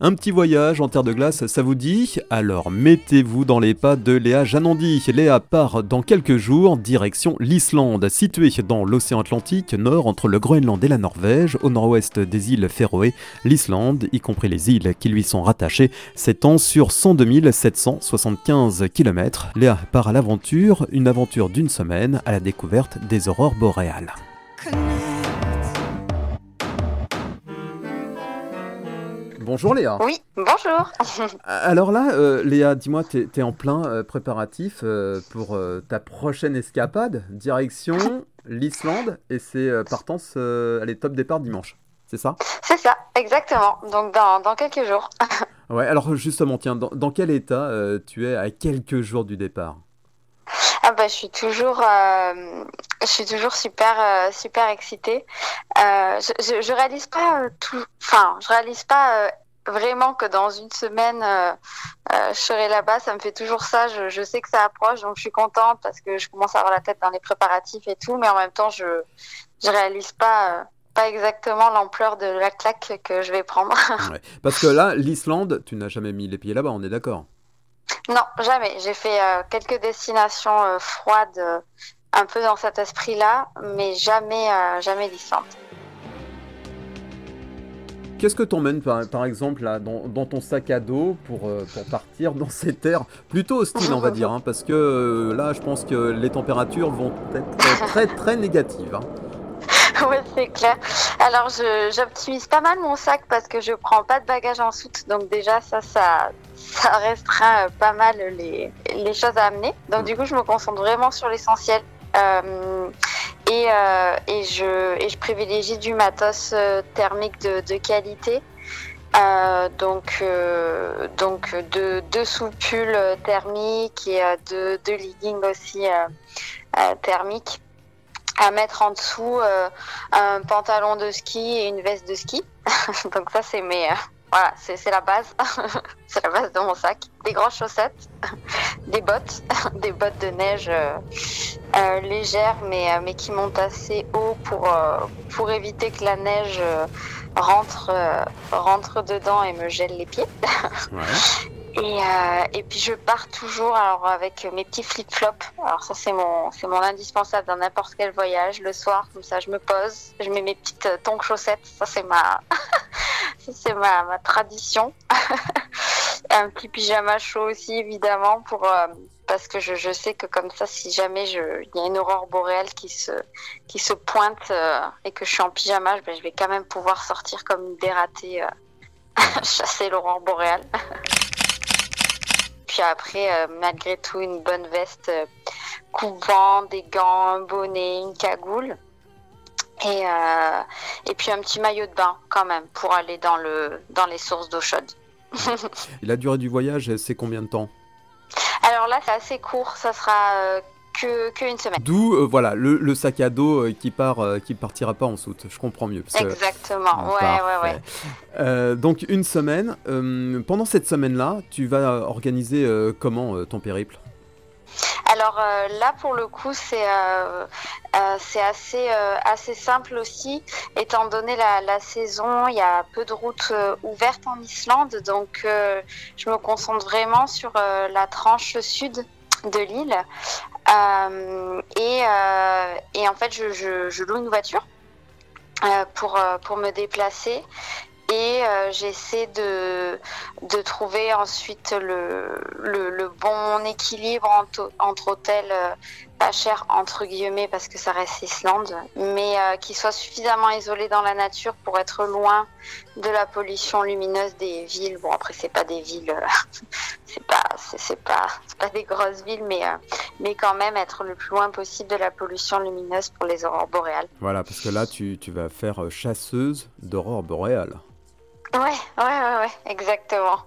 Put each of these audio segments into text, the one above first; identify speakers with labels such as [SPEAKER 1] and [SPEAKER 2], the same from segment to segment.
[SPEAKER 1] Un petit voyage en terre de glace, ça vous dit? Alors mettez-vous dans les pas de Léa Janandi. Léa part dans quelques jours, direction l'Islande, située dans l'océan Atlantique nord entre le Groenland et la Norvège, au nord-ouest des îles Féroé. L'Islande, y compris les îles qui lui sont rattachées, s'étend sur 102 775 km. Léa part à l'aventure, une aventure d'une semaine à la découverte des aurores boréales. Bonjour Léa.
[SPEAKER 2] Oui, bonjour.
[SPEAKER 1] Alors là, euh, Léa, dis-moi, tu es, en plein euh, préparatif euh, pour ta prochaine escapade, direction l'Islande, et c'est partance, allez, top départ dimanche, c'est ça?
[SPEAKER 2] C'est ça, exactement, donc dans, quelques jours.
[SPEAKER 1] ouais, alors justement, tiens, dans, quel état tu es à quelques jours du départ?
[SPEAKER 2] Ah bah, je suis toujours, je suis toujours super, super excitée. je, je, réalise pas tout, enfin, je réalise pas vraiment que dans une semaine, euh, euh, je serai là-bas. Ça me fait toujours ça. Je, je, sais que ça approche, donc je suis contente parce que je commence à avoir la tête dans les préparatifs et tout, mais en même temps, je je réalise pas. Euh, pas exactement l'ampleur de la claque que je vais prendre.
[SPEAKER 1] Parce que là, l'Islande, tu n'as jamais mis les pieds là-bas, on est d'accord
[SPEAKER 2] Non, jamais. J'ai fait quelques destinations froides, un peu dans cet esprit-là, mais jamais, jamais l'Islande.
[SPEAKER 1] Qu'est-ce que t'emmènes par, par exemple là, dans, ton sac à dos pour, euh, pour partir dans ces terres plutôt hostiles on va dire hein, parce que euh, là je pense que les températures vont être très très négatives. Hein.
[SPEAKER 2] Oui, c'est clair. Alors, j'optimise pas mal mon sac parce que je prends pas de bagages en soute. Donc, déjà, ça, ça, ça restreint pas mal les, les choses à amener. Donc, du coup, je me concentre vraiment sur l'essentiel. Euh, et, euh, et, je, et je privilégie du matos euh, thermique de, de qualité. Euh, donc, euh, donc deux, deux soupules thermiques et deux, deux leggings aussi thermiques à mettre en dessous un pantalon de ski et une veste de ski. donc ça c'est mes voilà, c'est la base. c'est la base de mon sac. Des grosses chaussettes, des bottes, des bottes de neige euh, euh, légères, mais, euh, mais qui montent assez haut pour, pour éviter que la neige rentre, rentre dedans et me gèle les pieds. Et, et, puis je pars toujours alors avec mes petits flip-flops. Alors ça c'est mon c'est mon indispensable dans n'importe quel voyage. Le soir comme ça je me pose, je mets mes petites tongs chaussettes. Ça c'est ma c'est ma, tradition. un petit pyjama chaud aussi, évidemment, pour, euh, parce que je, je, sais que comme ça, si jamais il y a une aurore boréale qui se, qui se pointe euh, et que je suis en pyjama, ben, je vais quand même pouvoir sortir comme une dératée, euh, chasser l'aurore boréale. Puis après, malgré tout, une bonne veste couvant, des gants, un bonnet, une cagoule. Et, euh, et puis un petit maillot de bain quand même pour aller dans, le, dans les sources d'eau chaude.
[SPEAKER 1] la durée du voyage, c'est combien de temps?
[SPEAKER 2] Alors là, c'est assez court, ça sera euh, que, que, une semaine.
[SPEAKER 1] D'où euh, voilà le, le, sac à dos euh, qui part, euh, qui partira pas en soute. Je comprends mieux.
[SPEAKER 2] Exactement. ouais, ouais,
[SPEAKER 1] ouais, donc une semaine. pendant cette semaine-là, tu vas organiser comment ton périple?
[SPEAKER 2] Alors euh, là, pour le coup, c'est euh, euh, c'est assez assez simple aussi, étant donné la, saison, il y a peu de routes ouvertes en Islande, donc je me concentre vraiment sur la tranche sud de l'île. et, et en fait, je, je, je loue une voiture. pour, pour me déplacer et euh, j'essaie de, de trouver ensuite le, le, le bon équilibre entre, entre hôtels euh, pas chers entre guillemets parce que ça reste Islande, mais euh, qui soit suffisamment isolé dans la nature pour être loin de la pollution lumineuse des villes. Bon après c'est pas des villes, c'est pas c'est pas pas des grosses villes, mais mais quand même être le plus loin possible de la pollution lumineuse pour les aurores boréales.
[SPEAKER 1] Voilà parce que là tu, tu vas faire chasseuse d'aurores boréales.
[SPEAKER 2] Ouais, ouais, ouais, ouais, exactement.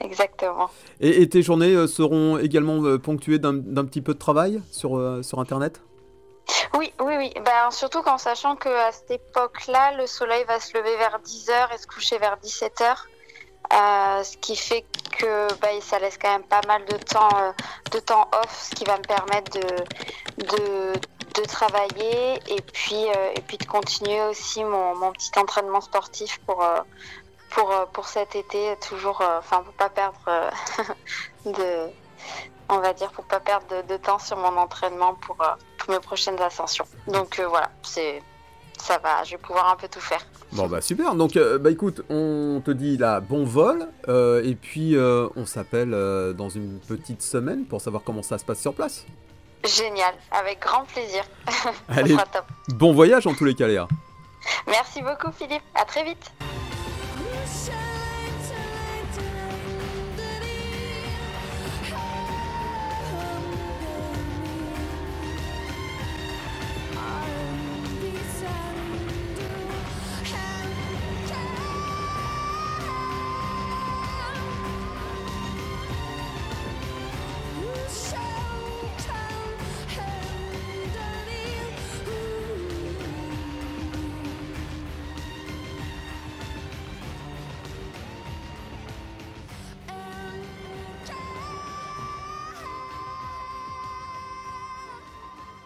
[SPEAKER 2] Exactement.
[SPEAKER 1] Et, tes journées euh, seront également euh, ponctuées d'un petit peu de travail sur, euh, sur Internet?
[SPEAKER 2] Oui, oui, oui. Ben, surtout qu'en sachant qu'à cette époque-là, le soleil va se lever vers 10h et se coucher vers 17h. Euh, ce qui fait que bah, ça laisse quand même pas mal de temps, euh, de temps off, ce qui va me permettre de, de, de travailler et puis, euh, et puis de continuer aussi mon, mon petit entraînement sportif pour, pour, euh, pour cet été, toujours, euh, enfin, pour pas perdre euh, de, on va dire, pour pas perdre de, de temps sur mon entraînement pour, pour mes prochaines ascensions. Donc voilà, c'est, ça va, je vais pouvoir un peu tout faire.
[SPEAKER 1] Bon bah super, donc euh, bah écoute, on te dit là bon vol, euh, et puis euh, on s'appelle dans une petite semaine pour savoir comment ça se passe sur place.
[SPEAKER 2] Génial, avec grand plaisir. ça
[SPEAKER 1] Allez.
[SPEAKER 2] sera top.
[SPEAKER 1] Bon voyage en tous les cas Léa.
[SPEAKER 2] Merci beaucoup Philippe, à très vite.